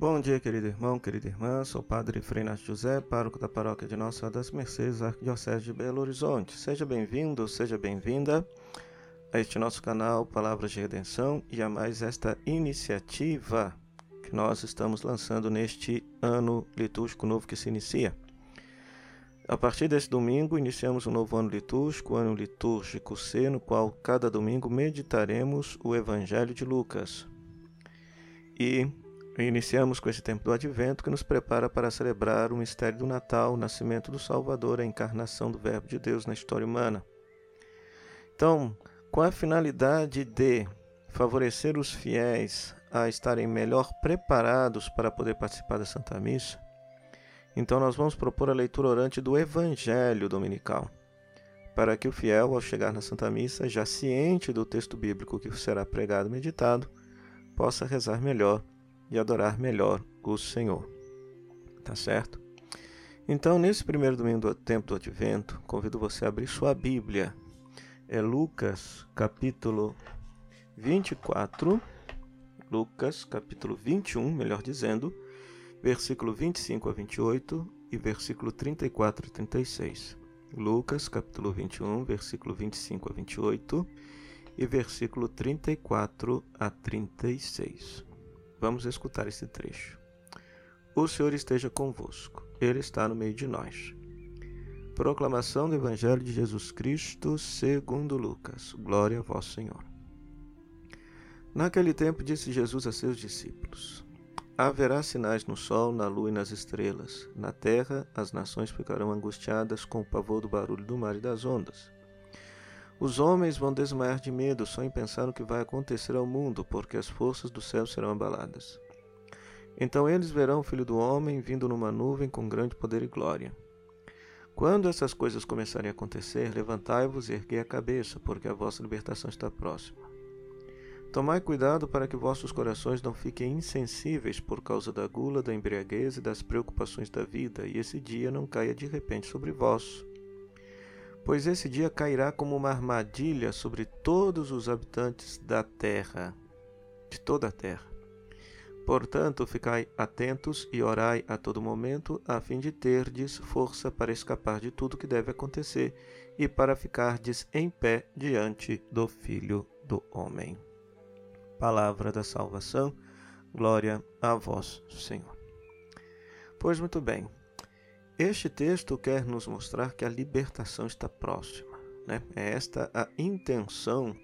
Bom dia, querido irmão, querida irmã. Sou o Padre Freinas José, pároco da paróquia de Nossa Senhora das Mercês, Arquidiocese de Belo Horizonte. Seja bem-vindo, seja bem-vinda a este nosso canal Palavras de Redenção e a mais esta iniciativa que nós estamos lançando neste ano litúrgico novo que se inicia. A partir deste domingo, iniciamos um novo ano litúrgico, ano litúrgico C, no qual cada domingo meditaremos o Evangelho de Lucas. E Iniciamos com esse tempo do Advento que nos prepara para celebrar o mistério do Natal, o nascimento do Salvador, a encarnação do Verbo de Deus na história humana. Então, com a finalidade de favorecer os fiéis a estarem melhor preparados para poder participar da Santa Missa, então nós vamos propor a leitura orante do Evangelho dominical, para que o fiel, ao chegar na Santa Missa, já ciente do texto bíblico que será pregado e meditado, possa rezar melhor e adorar melhor o Senhor. Tá certo? Então, nesse primeiro domingo do tempo do Advento, convido você a abrir sua Bíblia. É Lucas, capítulo 24, Lucas, capítulo 21, melhor dizendo, versículo 25 a 28 e versículo 34 a 36. Lucas, capítulo 21, versículo 25 a 28 e versículo 34 a 36. Vamos escutar esse trecho. O Senhor esteja convosco, Ele está no meio de nós. Proclamação do Evangelho de Jesus Cristo segundo Lucas. Glória a vós, Senhor. Naquele tempo disse Jesus a seus discípulos: Haverá sinais no sol, na lua e nas estrelas. Na terra, as nações ficarão angustiadas com o pavor do barulho do mar e das ondas. Os homens vão desmaiar de medo só em pensar no que vai acontecer ao mundo, porque as forças do céu serão abaladas. Então eles verão o Filho do Homem vindo numa nuvem com grande poder e glória. Quando essas coisas começarem a acontecer, levantai-vos e erguei a cabeça, porque a vossa libertação está próxima. Tomai cuidado para que vossos corações não fiquem insensíveis por causa da gula, da embriaguez e das preocupações da vida, e esse dia não caia de repente sobre vós pois esse dia cairá como uma armadilha sobre todos os habitantes da terra, de toda a terra. Portanto, ficai atentos e orai a todo momento, a fim de terdes força para escapar de tudo que deve acontecer e para ficardes em pé diante do Filho do Homem. Palavra da salvação, glória a vós, Senhor. Pois muito bem, este texto quer nos mostrar que a libertação está próxima. Né? É esta a intenção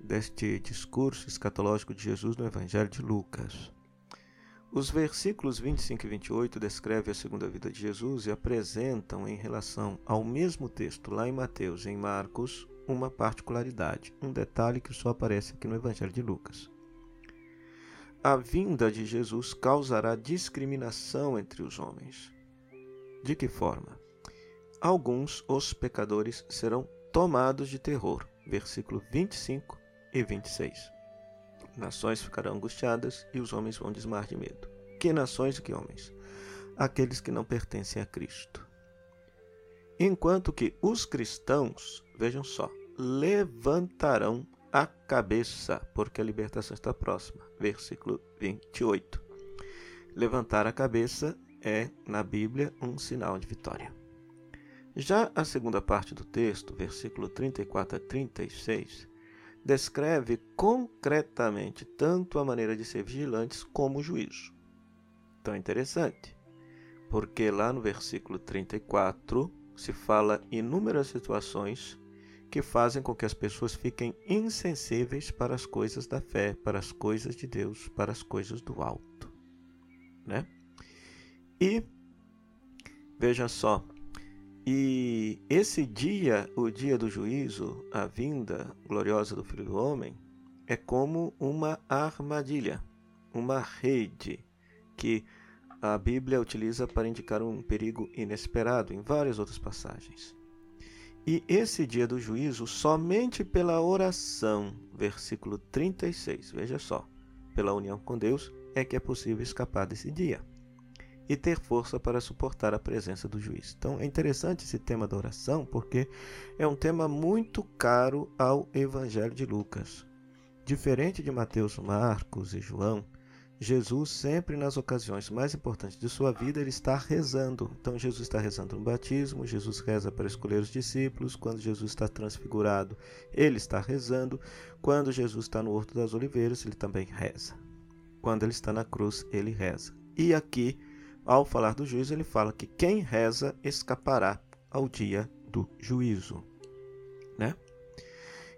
deste discurso escatológico de Jesus no Evangelho de Lucas. Os versículos 25 e 28 descrevem a segunda vida de Jesus e apresentam, em relação ao mesmo texto lá em Mateus e em Marcos, uma particularidade, um detalhe que só aparece aqui no Evangelho de Lucas. A vinda de Jesus causará discriminação entre os homens. De que forma? Alguns, os pecadores, serão tomados de terror. Versículo 25 e 26. Nações ficarão angustiadas e os homens vão desmar de medo. Que nações e que homens? Aqueles que não pertencem a Cristo. Enquanto que os cristãos, vejam só, levantarão a cabeça, porque a libertação está próxima. Versículo 28. Levantar a cabeça é, na Bíblia, um sinal de vitória. Já a segunda parte do texto, versículo 34 a 36, descreve concretamente tanto a maneira de ser vigilantes como o juízo. É interessante, porque lá no versículo 34 se fala inúmeras situações que fazem com que as pessoas fiquem insensíveis para as coisas da fé, para as coisas de Deus, para as coisas do alto, né? E veja só, e esse dia, o dia do juízo, a vinda gloriosa do Filho do Homem, é como uma armadilha, uma rede que a Bíblia utiliza para indicar um perigo inesperado em várias outras passagens. E esse dia do juízo, somente pela oração, versículo 36, veja só, pela união com Deus, é que é possível escapar desse dia e ter força para suportar a presença do juiz. Então é interessante esse tema da oração porque é um tema muito caro ao Evangelho de Lucas. Diferente de Mateus, Marcos e João, Jesus, sempre nas ocasiões mais importantes de sua vida, ele está rezando. Então, Jesus está rezando no batismo, Jesus reza para escolher os discípulos. Quando Jesus está transfigurado, ele está rezando. Quando Jesus está no Horto das Oliveiras, ele também reza. Quando ele está na cruz, ele reza. E aqui, ao falar do juízo, ele fala que quem reza escapará ao dia do juízo. Né?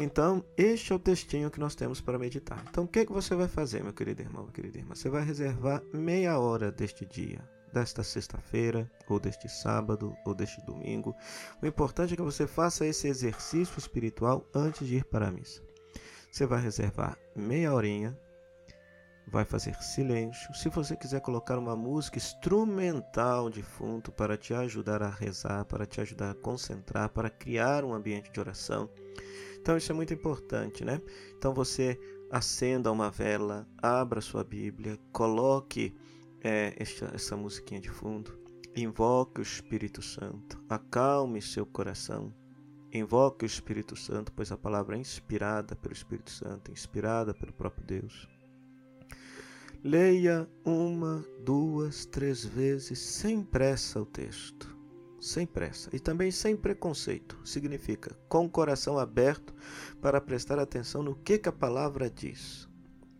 Então, este é o textinho que nós temos para meditar. Então, o que, é que você vai fazer, meu querido irmão, minha querida irmã? Você vai reservar meia hora deste dia, desta sexta-feira, ou deste sábado, ou deste domingo. O importante é que você faça esse exercício espiritual antes de ir para a missa. Você vai reservar meia horinha, vai fazer silêncio. Se você quiser colocar uma música instrumental de fundo para te ajudar a rezar, para te ajudar a concentrar, para criar um ambiente de oração então isso é muito importante, né? Então você acenda uma vela, abra sua Bíblia, coloque é, essa, essa musiquinha de fundo, invoque o Espírito Santo, acalme seu coração, invoque o Espírito Santo, pois a palavra é inspirada pelo Espírito Santo, inspirada pelo próprio Deus. Leia uma, duas, três vezes sem pressa o texto sem pressa e também sem preconceito. Significa com o coração aberto para prestar atenção no que, que a palavra diz,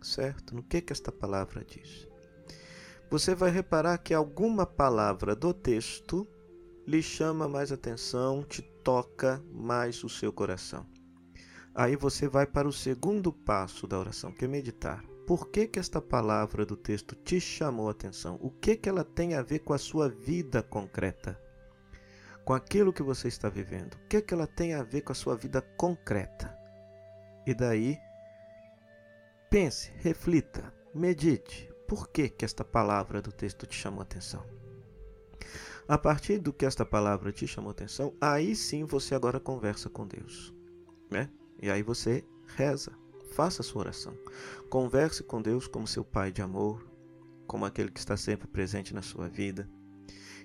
certo? No que, que esta palavra diz. Você vai reparar que alguma palavra do texto lhe chama mais atenção, te toca mais o seu coração. Aí você vai para o segundo passo da oração, que é meditar. Por que, que esta palavra do texto te chamou a atenção? O que, que ela tem a ver com a sua vida concreta? com aquilo que você está vivendo. O que, que ela tem a ver com a sua vida concreta? E daí, pense, reflita, medite. Por que, que esta palavra do texto te chamou a atenção? A partir do que esta palavra te chamou a atenção, aí sim você agora conversa com Deus. Né? E aí você reza, faça sua oração. Converse com Deus como seu Pai de amor, como aquele que está sempre presente na sua vida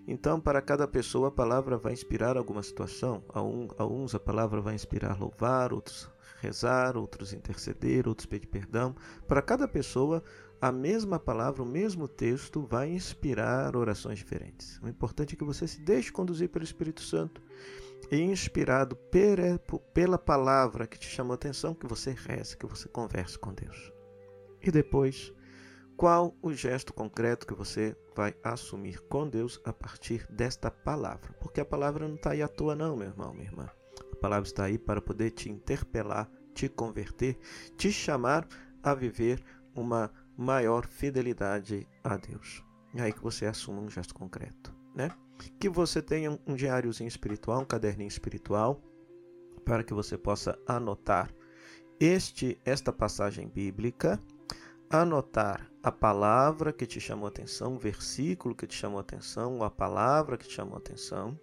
então, para cada pessoa, a palavra vai inspirar alguma situação. A, um, a uns a palavra vai inspirar louvar, outros rezar, outros interceder, outros pedir perdão. Para cada pessoa, a mesma palavra, o mesmo texto vai inspirar orações diferentes. O importante é que você se deixe conduzir pelo Espírito Santo e inspirado pela palavra que te chamou a atenção, que você reze, que você converse com Deus. E depois qual o gesto concreto que você vai assumir com Deus a partir desta palavra? Porque a palavra não está aí à toa, não, meu irmão, minha irmã. A palavra está aí para poder te interpelar, te converter, te chamar a viver uma maior fidelidade a Deus. É aí que você assuma um gesto concreto, né? Que você tenha um diáriozinho espiritual, um caderninho espiritual, para que você possa anotar este esta passagem bíblica anotar a palavra que te chamou atenção, o versículo que te chamou atenção, a palavra que te chamou atenção,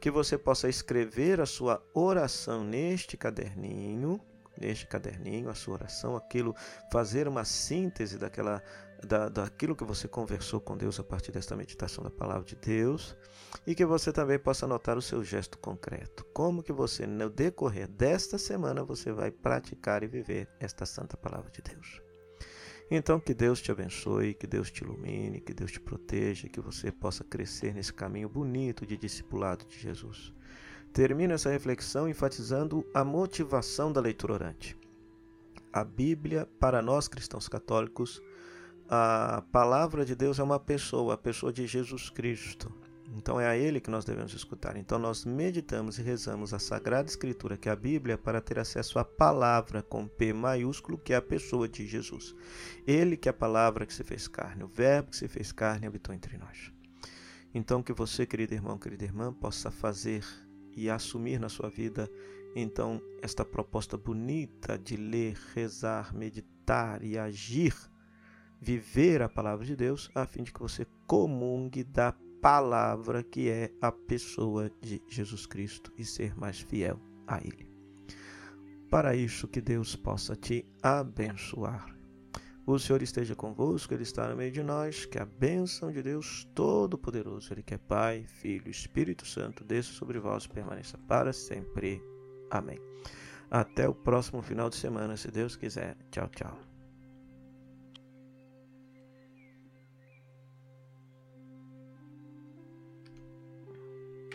que você possa escrever a sua oração neste caderninho, neste caderninho, a sua oração, aquilo, fazer uma síntese daquela, da, daquilo que você conversou com Deus a partir desta meditação da palavra de Deus, e que você também possa anotar o seu gesto concreto. Como que você, no decorrer desta semana, você vai praticar e viver esta santa palavra de Deus. Então, que Deus te abençoe, que Deus te ilumine, que Deus te proteja, que você possa crescer nesse caminho bonito de discipulado de Jesus. Termino essa reflexão enfatizando a motivação da leitura orante. A Bíblia, para nós cristãos católicos, a palavra de Deus é uma pessoa, a pessoa de Jesus Cristo. Então é a Ele que nós devemos escutar. Então nós meditamos e rezamos a Sagrada Escritura, que é a Bíblia, para ter acesso à palavra com P maiúsculo, que é a pessoa de Jesus. Ele que é a palavra que se fez carne, o Verbo que se fez carne habitou entre nós. Então que você, querido irmão, querida irmã, possa fazer e assumir na sua vida então esta proposta bonita de ler, rezar, meditar e agir, viver a palavra de Deus, a fim de que você comungue da palavra que é a pessoa de Jesus Cristo e ser mais fiel a Ele. Para isso, que Deus possa te abençoar. O Senhor esteja convosco, Ele está no meio de nós. Que a bênção de Deus Todo-Poderoso, Ele que é Pai, Filho e Espírito Santo, desça sobre vós e permaneça para sempre. Amém. Até o próximo final de semana, se Deus quiser. Tchau, tchau.